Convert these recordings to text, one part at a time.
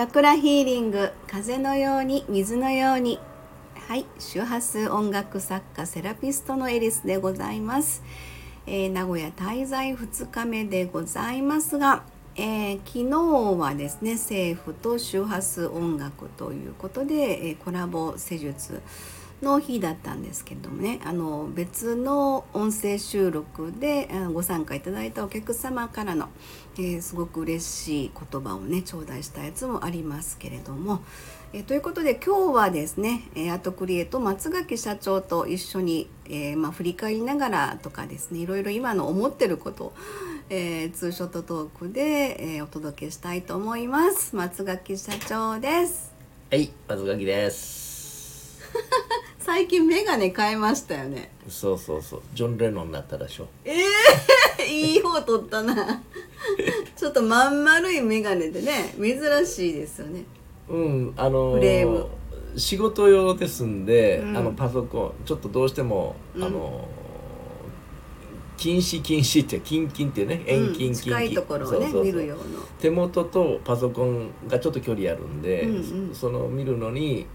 チャクラヒーリング風のように水のように。はい周波数音楽作家セラピストのエリスでございます、えー、名古屋滞在2日目でございますが、えー、昨日はですね政府と周波数音楽ということで、えー、コラボ施術の日だったんですけれどもね。あの別の音声収録でご参加いただいたお客様からの、えー、すごく嬉しい言葉をね頂戴したやつもありますけれども、えー、ということで今日はですねアートクリエイト松垣社長と一緒に、えー、まあ、振り返りながらとかですねいろいろ今の思ってることを、えー、ツーショットトークで、えお届けしたいと思います。松垣社長です。はい松垣です 最近眼鏡変えましたよね。そうそうそう。ジョン・レノンになったでしょ。ええー、いい方取ったな。ちょっとまん丸い眼鏡でね珍しいですよね。うんあのー、仕事用ですんで、うん、あのパソコンちょっとどうしても、うん、あの禁止禁止ってキンキンってね遠近近、うん、近。いところをね見るような手元とパソコンがちょっと距離あるんで、うんうん、その見るのに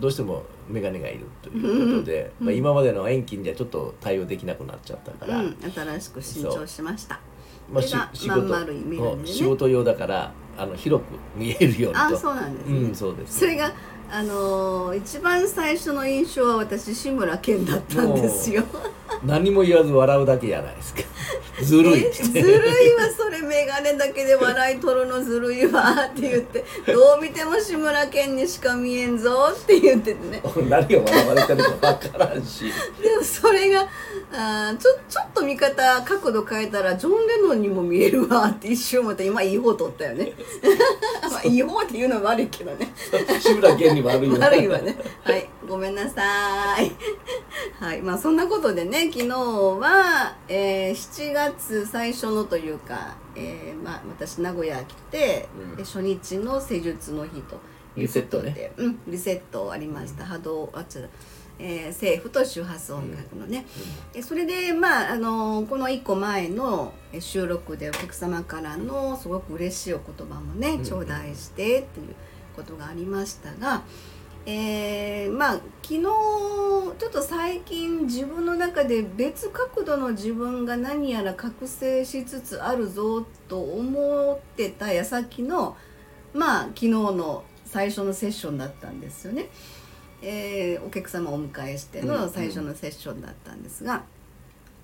どうしても眼鏡がいるということで、うん、まあ、今までの遠近ではちょっと対応できなくなっちゃったから、うん、新しく新調しました。まあ、し仕事、ね、仕事用だからあの広く見えるようにと。あそうなんです、ね、うん、そうです、それがあのー、一番最初の印象は私志村けんだったんですよ何も言わず笑うだけじゃないですか。ずるいずるいわそれ眼鏡だけで笑い取るのずるいわって言ってどう見ても志村けんにしか見えんぞって言っててね。何を笑われてるか分からんし。でもそれがあちょちょっと見方角度変えたらジョン・レノンにも見えるわって一瞬思って今いい方取ったよね。まあいい方って言うのは悪いけどね。志村けんに悪いわ悪いわね。はいごめんなさい。はい。まあそんなことでね昨日は、えー、7月最初のというか、えーまあ、私名古屋来て、うん、初日の施術の日とリセットね、うん、リセットありました、うん、波動あちえー、政府と周波数音楽のね、うん、それでまああのこの1個前の収録でお客様からのすごく嬉しいお言葉もね頂戴してっていうことがありましたが、えー、まあ昨日ちょっと最近自分の中で別角度の自分が何やら覚醒しつつあるぞと思ってた矢先のまあ昨日の最初のセッションだったんですよね。えー、お客様をお迎えしての最初のセッションだったんですが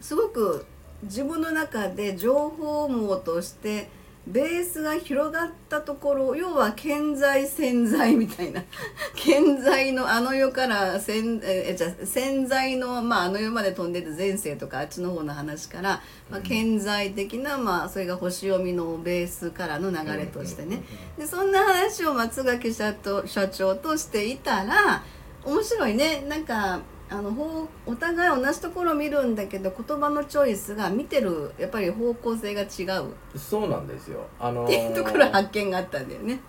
すごく自分の中で情報網としてベースが広がったところ要は健在潜在みたいな。健在のあの世から潜えじゃ潜在の、まあ、あの世まで飛んでて前世とかあっちの方の話から、まあ、健在的な、まあ、それが星読みのベースからの流れとしてね。でそんな話を松垣社社長としていたら面白いね。なんかあのお互い同じところを見るんだけど言葉のチョイスが見てるやっぱり方向性が違う。そうなんですよ、あのー、っていうところ発見があったんだよね。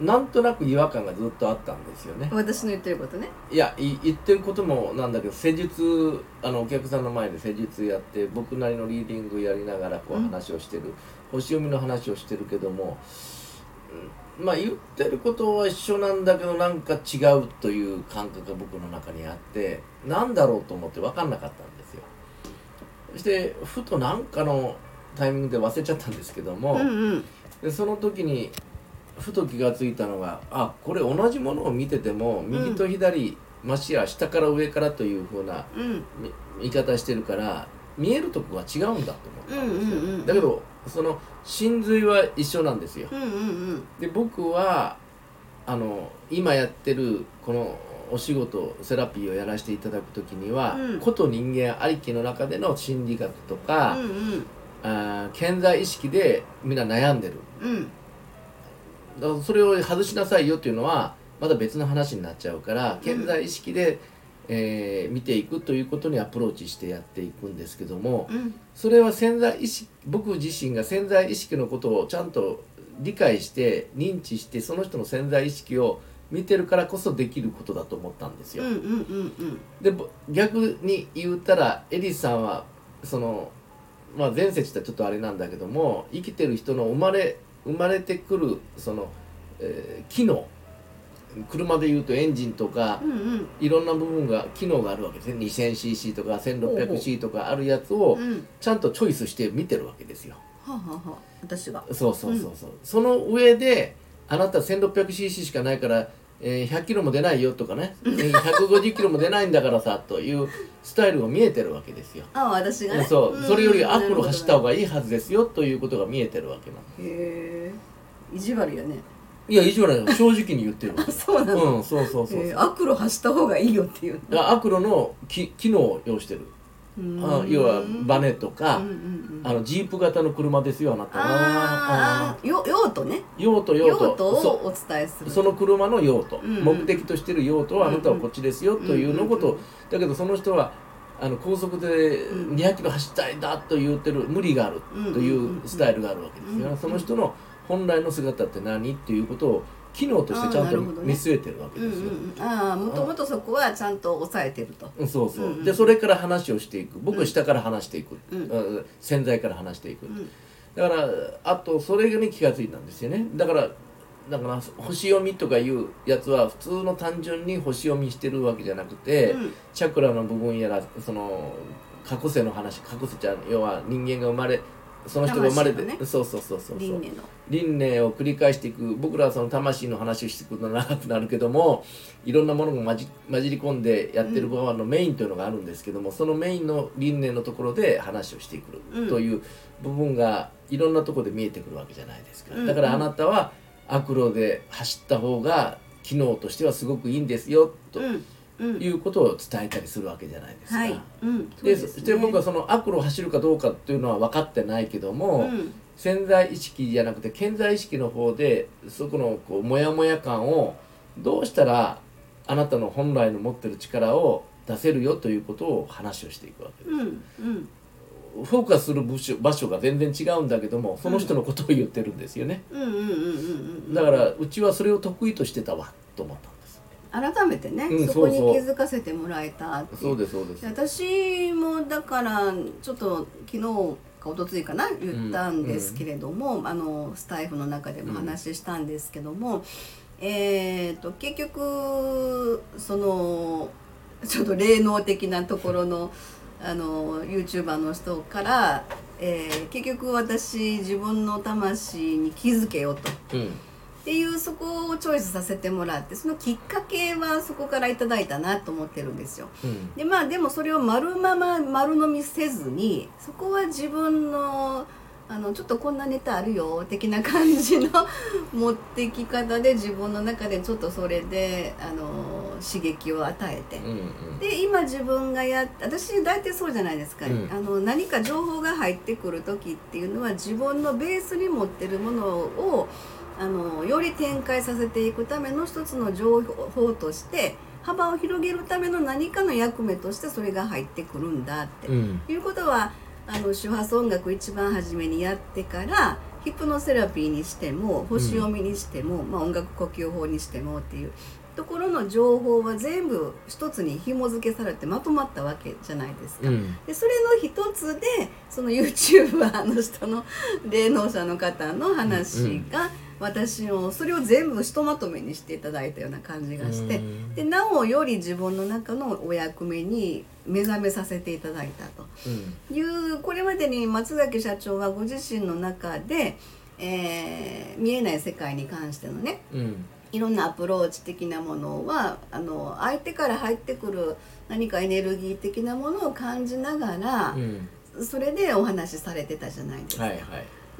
なんとなく違和感がずっとあったんですよね。私の言ってることね。いやい言ってることもなんだけど施術あのお客さんの前で施術やって僕なりのリーディングやりながらこう話をしてる、うん、星読みの話をしてるけども、うんまあ言ってることは一緒なんだけどなんか違うという感覚が僕の中にあってなんだろうと思って分かんなかったんですよ。そしてふと何かのタイミングで忘れちゃったんですけども、うんうん、でその時にふと気が付いたのがあこれ同じものを見てても右と左、うん、ましや下から上からというふうな見方してるから見えるとこが違うんだと思ったんですよ、うんうんうん、だけどその真髄は一緒なんですよ、うんうんうん、で僕はあの今やってるこのお仕事セラピーをやらせていただく時には、うん、こと人間ありきの中での心理学とか、うんうん、あ健在意識でみんな悩んでる、うん、だからそれを外しなさいよっていうのはまだ別の話になっちゃうから健在意識で、えー、見ていくということにアプローチしてやっていくんですけども、うん、それは潜在意識僕自身が潜在意識のことをちゃんと理解して認知してその人の潜在意識を見てるからこそできることだと思ったんですよ。で逆に言ったらエリスさんはその、まあ、前世ってちょっとあれなんだけども生きてる人の生まれ生まれてくるそのえー機能車でいうとエンジンとかうんうん。いろんな部分が機能があるわけですね。2000cc とか 1600cc とかあるやつをうん。ちゃんとチョイスして見てるわけですよ。はあ、はあはあ、私が。そうそうそうそう、その上であなた 1600cc しかないから、えー100キロも出ないよとかね、えー150キロも出ないんだからさというスタイルが見えてるわけですよ。あ私がね。そう。それよりアクロなるほど。走った方がいいはずですよということが見えてるわけなのへえ意地悪やねいや意地悪な正直に言ってる そうなの、うんそうそうそうえーアクロ走った方がいいよっていうアクロのき機能を要してる。あ要はバネとか、うんうんうんあのジープ型の車ですよあなた。はああよ用途ね。用途用用途をお伝えする。うその車の用途、うんうん。目的としてる用途はあなたはこっちですよというのこと。を、うんうんだけどその人はあの高速でうん。200キロ走りたいんだと言ってる。無理があるというスタイルがあるわけですよ、うんうん。その人の本来の姿って何っていうことを機能としてちゃんと見据えてるわけうんですよ、ああもともとそこはちゃんと抑えてると。うんそうそう、うんうんでそれから話をしていく。僕は下から話していく、うん。うん。潜在から話していく、ん。だからあとそれに気が付いたんですよね。だからだから星読みとかいうやつは普通の単純に星読みしてるわけじゃなくて、うん。チャクラの部分やらその過去世の話過去世ちゃん。要は人間が生まれその人が生まれて、ねそうそうそうそうそう。輪廻の。輪廻を繰り返していく僕らはその魂の話をしていくと長くなるけどもいろんなものが混じ混じり込んでやってる側のメインというのがあるんですけども、そのメインの輪廻のところで話をしてくうんるという部分がいろんなところで見えてくるわけじゃないですか、うん。だからあなたは悪路で走った方が機能としてはすごくいいんですよと。うんうんいうことを伝えたりするわけじゃないですか。はい。でそして僕はその悪路を走るかどうかっていうのは分かってないけども、うん。潜在意識じゃなくて潜在意識の方でそこのこうモヤモヤ感をどうしたらあなたの本来の持ってる力を出せるよということを話をしていくわけです。うん。うん。フォーカスする部署場所が全然違うんだけどもその人のことを言ってるんですよね。だからうちはそれを得意としてたわと思った。改めてね、うんそこに気づかせてもらえたそうですそうです。私もだからちょっと昨日か一昨日かな言ったんですけれども、あのスタイフの中でも話したんですけども、えー、と結局そのちょっと霊能的なところのあの YouTuber の人から、えー結局私自分の魂に気づけよと。うんっていうそこをチョイスさせてもらってそのきっかけはそこからいただいたなと思ってるんですよ。うんでまあでもそれを丸まま丸飲みせずにそこは自分のあのちょっとこんなネタあるよ的な感じの 持ってき方で自分の中でちょっとそれであの刺激を与えて。うんうんで今自分がやっ私大体そうじゃないですか、うんあの何か情報が入ってくる時っていうのは自分のベースに持ってるものをあのより展開させていくための一つの情報として幅を広げるための何かの役目としてそれが入ってくるんだって、うん。いうことはあの周波数音楽一番初めにやってからヒプノセラピーにしても星読みにしても、まあ、音楽呼吸法にしてもっていうところの情報は全部一つに紐付けされてまとまったわけじゃないですか。うん。でそれの一つでその YouTuber の人の霊能者の方の話が、私をそれを全部ひとまとめにしていただいたような感じがして、うん。でなおより自分の中のお役目に目覚めさせていただいたと。うん。いうこれまでに松崎社長はご自身の中で、えー見えない世界に関してのねうん。いろんなアプローチ的なものはあの相手から入ってくる何かエネルギー的なものを感じながらう、ん。それでお話しされてたじゃないですか。はいはい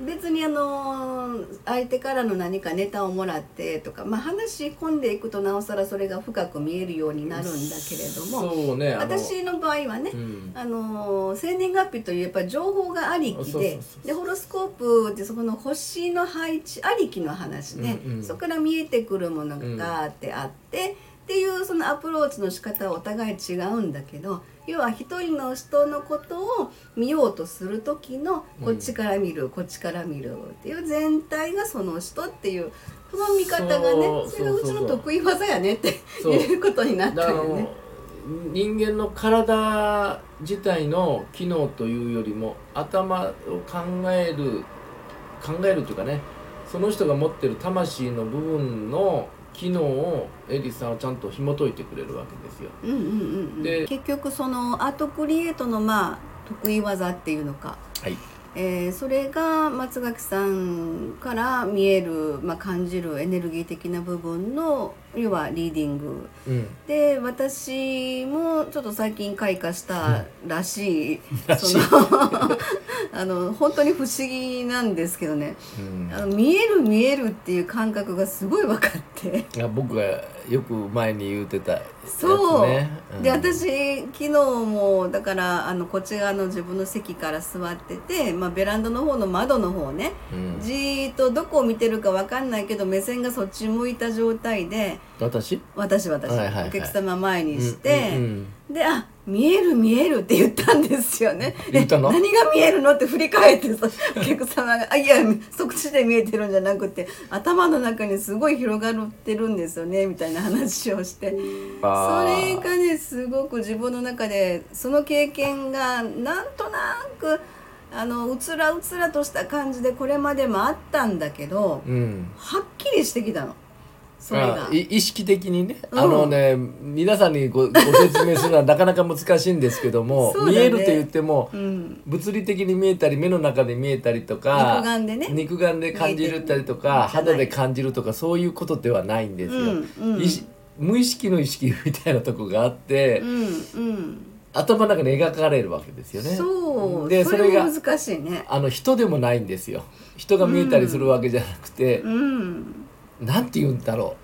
別にあの相手からの何かネタをもらってとか、まあ、話し込んでいくとなおさらそれが深く見えるようになるんだけれどもね私の場合はね、うん。あの生年月日というやっぱり情報がありきででホロスコープってそこの星の配置ありきの話で、うんうん。そこから見えてくるものがあってあって、っていうそのアプローチの仕方はお互い違うんだけど要は一人の人のことを見ようとする時のこっちから見る、こっちから見るっていう全体がその人っていうこの見方がねそれがうちの得意技やねっていうことになったよね。人間の体自体の機能というよりも頭を考える考えるというかねその人が持ってる魂の部分の機能をエリスさんはちゃんと紐解いてくれるわけですよ。うんうんうんうん。で結局そのアートクリエイトのまあ得意技っていうのか、はい、えーそれが松垣さんから見える、まあ、感じるエネルギー的な部分の要はリーディング。うん、で私もちょっと最近開花したらしい。らしい。その あの本当に不思議なんですけどね。うん。あの見える見えるっていう感覚がすごい分かっていや僕がよく前に言うてたやつそう、ね。うん。で私昨日もだからあのこっち側の自分の席から座ってて、まあ、ベランダの方の窓の方ね。うん。じーっとどこを見てるか分かんないけど目線がそっち向いた状態で私？私私、はいはいはい。お客様前にして、うんうんで「あ見える見える」って言ったんですよね。言ったの？え何が見えるのって振り返ってさお客様が「あいやそっちで見えてるんじゃなくて頭の中にすごい広がってるんですよね」みたいな話をして。それがねすごく自分の中でその経験がなんとなくあのうつらうつらとした感じでこれまでもあったんだけどうん。はっきりしてきたのそれが意識的にね、うん。あのね皆さんにごご説明するのはなかなか難しいんですけども、ね。見えると言ってもうん、物理的に見えたり目の中で見えたりとか肉眼でね。肉眼で感じるたりとか肌で感じるとかそういうことではないんですよ、うん無意識の意識みたいなとこがあって、頭の中に描かれるわけですよね。そう。でそれが難しいね。あの人でもないんですよ。人が見えたりするわけじゃなくてう、んなんて言うんだろ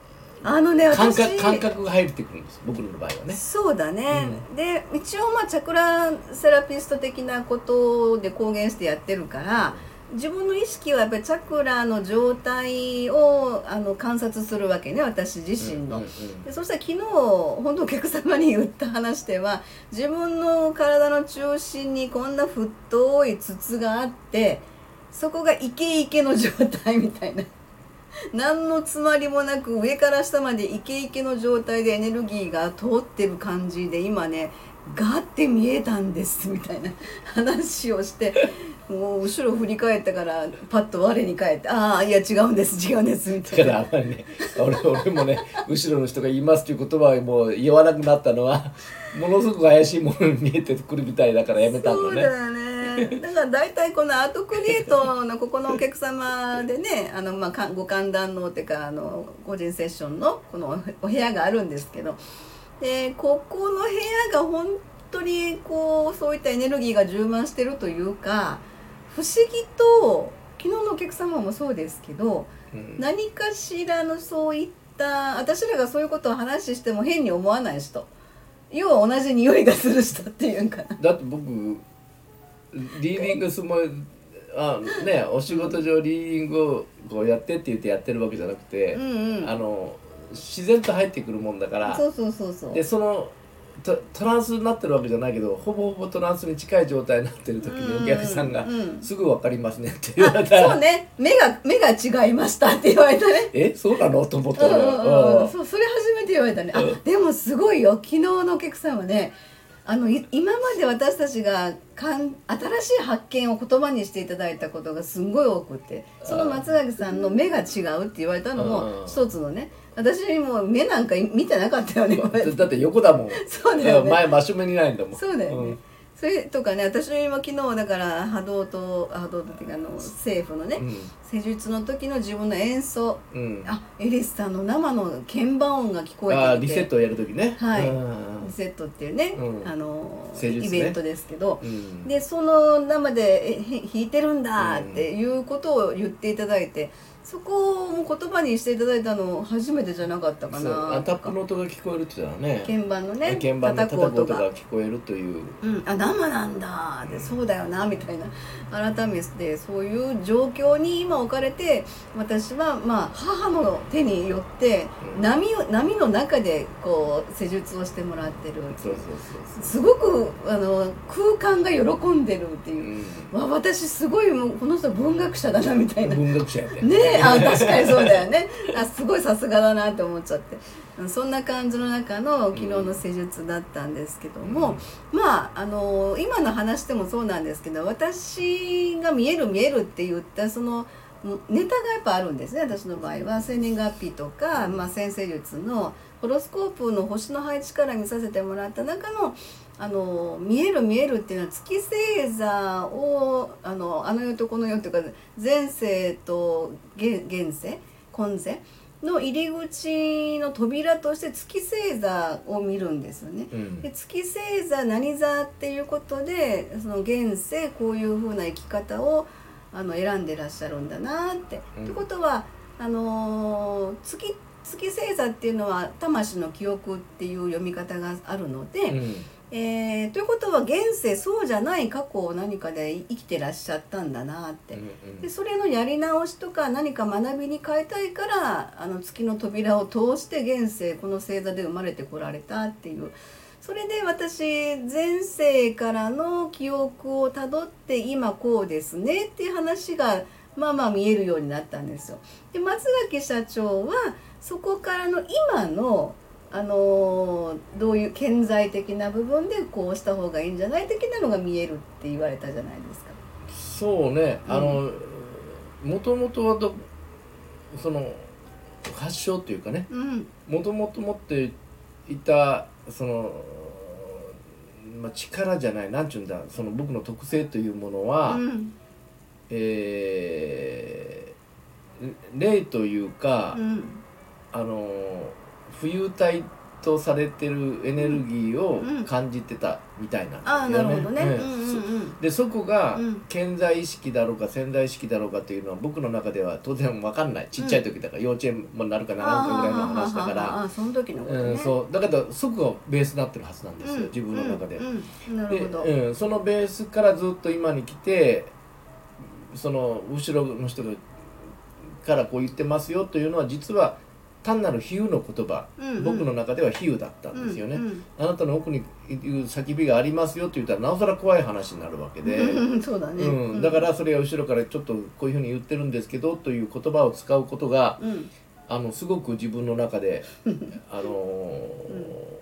あのねう感私覚感覚が入ってくるんです僕の場合はね。そうだね、で一応まあチャクラセラピスト的なことで公言してやってるから自分の意識はやっぱりチャクラの状態をあの観察するわけね私自身の。うんうんうんでそしたら昨日本当お客様に言った話では自分の体の中心にこんな太い筒があってそこがイケイケの状態みたいな何の詰まりもなく上から下までイケイケの状態でエネルギーが通ってる感じで今ねガーって見えたんですみたいな話をしてもう後ろ振り返ったからパッと我に返って「ああいや違うんです違うんです」みただかいならあんまりね俺俺もね後ろの人が言いますという言葉をもう言わなくなったのはものすごく怪しいものに見えてくるみたいだからやめたんそうだね。だよね。だから大体このアートクリエイトのここのお客様でねあの、まあか、ご歓談のっていうかあの個人セッションのこのお部屋があるんですけどでここの部屋が本当にこうそういったエネルギーが充満してるというか不思議と昨日のお客様もそうですけどうん。何かしらのそういった私らがそういうことを話しても変に思わない人。要は同じ匂いがする人っていうんか。な。だって僕リーディングすもあねお仕事上リーディングをこうやってって言ってやってるわけじゃなくて、うんうん。あの自然と入ってくるもんだからそうそうそうそう。でそのトトランスになってるわけじゃないけどほぼほぼトランスに近い状態になってる時にお客さんがうん。うん「すぐ分かりますね」って言わあれたらそうね。目が目が違いましたって言われたね「えそうなの?」と思ったうんうんうん。のそうそれ初めて言われたね。あうん。でもすごいよ。昨日のお客さんはねあのい今まで私たちがかん新しい発見を言葉にしていただいたことがすんごい多くてその松垣さんの目が違うって言われたのうん。も一つのね。私も目なんか見てなかったよねだだって横だもん。そうだよね。前真正面にないんだもん。そうだよね、んそれとかね私も昨日だから波動と波動とっていうかあの政府のね、施術の時の自分の演奏。うん。うんあエリスさんの生の鍵盤音が聞こえてあーリセットをやるときね。はい。うん。リセットっていうね、うん。あのね。イベントですけど、うん。でその生で弾いてるんだっていうことを言っていただいてそこも言葉にしていただいたの初めてじゃなかったかなタップの音が聞こえるって言ったらね鍵盤のね鍵盤の叩く音が。聞こえるという。うん、あ生なんだでそうだよなみたいな。改めてそういう状況に今置かれて私はまあ母の手によってうん。波を波の中でこう施術をしてもらってる。そうそうそうすごくあの空間が喜んでるっていう。う、わ私すごいもうこの人文学者だなみたいん、な。文学者やでねえあ確かにそうだよね。あすごいさすがだなって思っちゃって。うんそんな感じの中の昨日の施術だったんですけども、まああの今の話でもそうなんですけど私が見える見えるって言ったそのネタがやっぱあるんですね私の場合は。生年月日とか、まあ、先生術のホロスコープの星の配置から見させてもらった中のあの見える見えるっていうのは月星座をあのあの世とこの世っていうか前世と現現世今世の入り口の扉として月星座を見るんですよね。うんで月星座何座っていうことでその現世こういう風な生き方をあの選んでらっしゃるんだなって。うんってことはあのー月月星座っていうのは魂の記憶っていう読み方があるので、うんえーということは現世そうじゃない過去を何かで生きてらっしゃったんだなって。うんでそれのやり直しとか何か学びに変えたいからあの月の扉を通して現世この星座で生まれてこられたっていうそれで私前世からの記憶をたどって今こうですねっていう話がまあまあ見えるようになったんですよ。で松垣社長はそこからの今のあのどういう顕在的な部分でこうした方がいいんじゃない的なのが見えるって言われたじゃないですか。そうね。あのもともとはどその発祥っていうかね。うん。もともと持っていたその、まあ、力じゃないなんちゅうんだその僕の特性というものは、うん。えー霊というか、うん。あの浮遊体とされてるエネルギーをうん。感じてたみたいな。んですよね。うん。うんうん。でそこがうん。健在意識だろうか潜在意識だろうかというのは僕の中では当然分かんない。ちっちゃい時だから、幼稚園もなるかならんかぐら。いの話だから、その時のことね。うん、そう。だけどそこがベースになってるはずなんですよ、うん。自分の中で。でそのベースからずっと今に来てその後ろの人がからこう言ってますよというのは実は単なる比喩の言葉、うんうん僕の中では比喩だったんですよね。うんあなたの奥にいう叫びがありますよと言ったらなおさら怖い話になるわけで。うんそうだね。うん、だからそれが後ろからちょっとこういうふうに言ってるんですけどという言葉を使うことがうんあのすごく自分の中で、あのー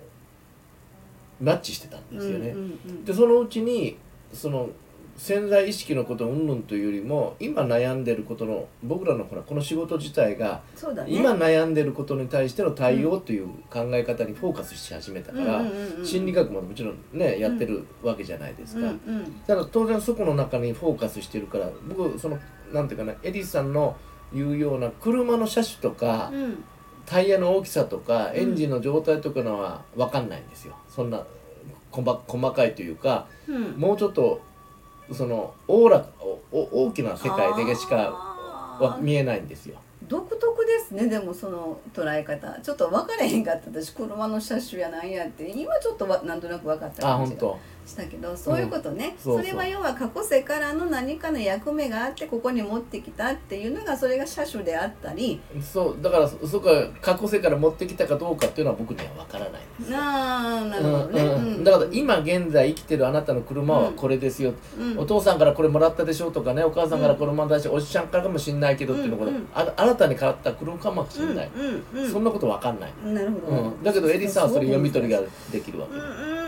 マッチしてたんですよね。うんうんうんでそのうちにその潜在意識のこと云々というよりも今悩んでることの僕らのほらこの仕事自体がね。今悩んでることに対しての対応という考え方にフォーカスし始めたから、うんうんうんうん心理学ももちろんねやってるわけじゃないですか。うんうん。ただ当然そこの中にフォーカスしてるから僕そのなんていうかなエリスさんの言うような車の車種とか、うん。タイヤの大きさとかうん。エンジンの状態とかのは分かんないんですよ。そんな細細かいというかうん。もうちょっとそのおおらおお大きな世界でしかは見えないんですよ。独特ですねでもその捉え方。ちょっと分かれへんかった私車の車種やなんやって。今ちょっとわなんとなく分かったあ本当したけどそういうことね、そうそう。れは要は過去世からの何かの役目があってここに持ってきたっていうのがそれが車種であったり。そう。だからそそこが過去世から持ってきたかどうかっていうのは僕には分からないんです。よ。なあなるほどね、うんうんだから今現在生きてるあなたの車はこれですよ、うん。お父さんからこれもらったでしょとかねお母さんからこれもらったでしょ、おっちゃんからかもしんないけどっていうのが、うんうんあ新たに変わった車かもしんない、うんうんそんなこと分かんない、うんなるほど、うん、だけどエリさんはそれ読み取りができるわけ、うんうん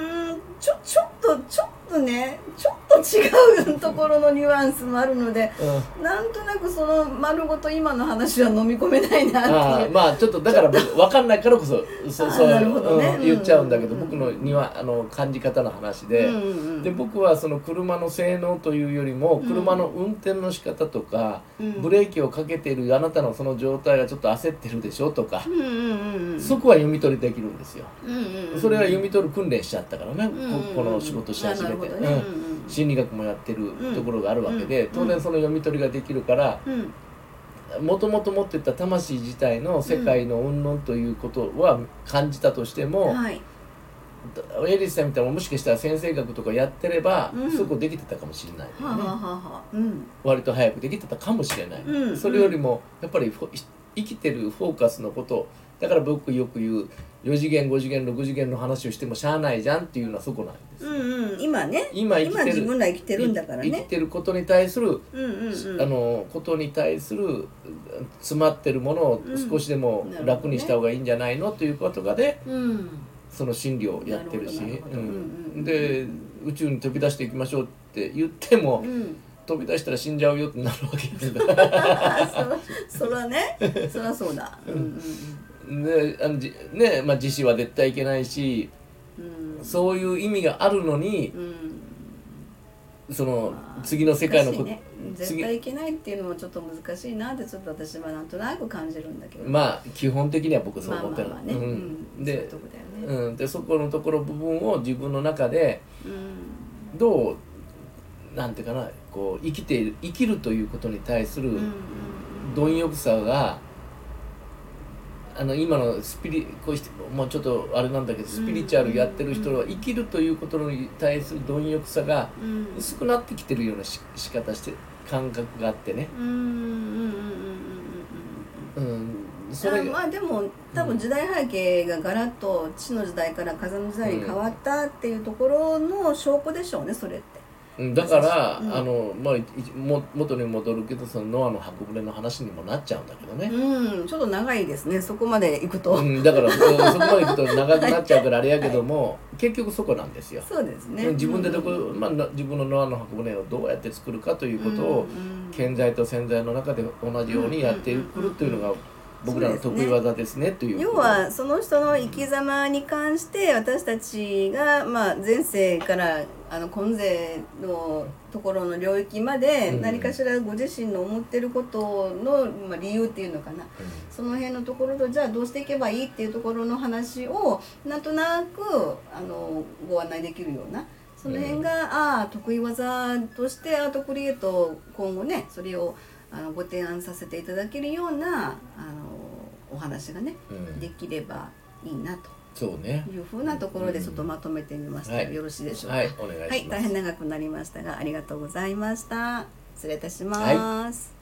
ちょちょっとちょっとねちょっ違うところのニュアンスもあるのでうん。なんとなくその丸ごと今の話は飲み込めないなあっていう。あまあちょっとだから僕分かんないからこそそあそうなるほどね。うん言っちゃうんだけど、うん僕のにはあの感じ方の話で、うんうんうん。で僕はその車の性能というよりもうん。車の運転の仕方とか、うん。ブレーキをかけているあなたのその状態がちょっと焦ってるでしょとか、うんうんうんうん。そこは読み取りできるんですよ。うんうんうんそれは読み取る訓練しちゃったからね、うんうんうん。ここの仕事し始めて、あなるほどね。うんうん心理学もやってるところがあるわけで、うん。当然その読み取りができるからうん。もともと持ってた魂自体の世界の云々ということは感じたとしても、はい。エリスさんみたいなもしかしたら先生学とかやってれば、うん。そこできてたかもしれないよね、はあ、はあはうん。割と早くできてたかもしれない、うん。それよりもやっぱり生きてるフォーカスのことだから僕よく言う4次元5次元6次元の話をしてもしゃあないじゃんっていうのはそこなんです、うんうん。今ね。今生きてる今自分ら生きてるんだから生きねてることに対する、うんうんうん。あのことに対する詰まってるものを少しでもうん楽にした方がいいんじゃないのということがでうん。その心理をやってるし。なるるううんうんん。で宇宙に飛び出していきましょうって言ってもうん飛び出したら死んじゃうよってなるわけですからそそらね。そらそうだ。うんうんであのじねまあ自死は絶対いけないしうん。そういう意味があるのにうん。そのまあ次の世界のこ難しいね。絶対いけないっていうのもちょっと難しいなってちょっと私はなんとなく感じるんだけど。まあ基本的には僕そうまあ思ってる。まあまあね、ううん。ん、そういうでとこだよね、うん、でそこのところ部分を自分の中でうん。どうなんていうかなこう生きている生きるということに対する貪欲さが、あの今のスピリこうもうちょっとあれなんだけどスピリチュアルやってる人は生きるということに対する貪欲さが薄くなってきてるようなし仕方して感覚があってね。それまあでも多分時代背景がガラッと地の時代から風の時代に変わったっていうところの証拠でしょうねそれって。うんだから、うん。あのまあいも元に戻るけどそのノアの箱舟の話にもなっちゃうんだけどね、うんちょっと長いですねそこまで行くと。うん、だからそそこまで行くと長くなっちゃうからあれやけども、結局そこなんですよ。そうですね。自分でどこ、うんまあ、な自分のノアの箱舟をどうやって作るかということを、うん健在と潜在の中で同じようにやってくるというのが僕らの得意技ですねという要はその人の生き様に関して私たちが、まあ、前世からあの今世のところの領域までうん。何かしらご自身の思ってることの、まあ、理由っていうのかな。その辺のところとじゃあどうしていけばいいっていうところの話をなんとなくあのご案内できるような。その辺が、ああ得意技としてアートクリエイト今後ねそれをあのご提案させていただけるようなあのお話がねできればいいなとそうね。いうふうなところでちょっとまとめてみました、はいよろしいでしょうか？はい。お願いします、はい、大変長くなりましたがありがとうございました。失礼いたします。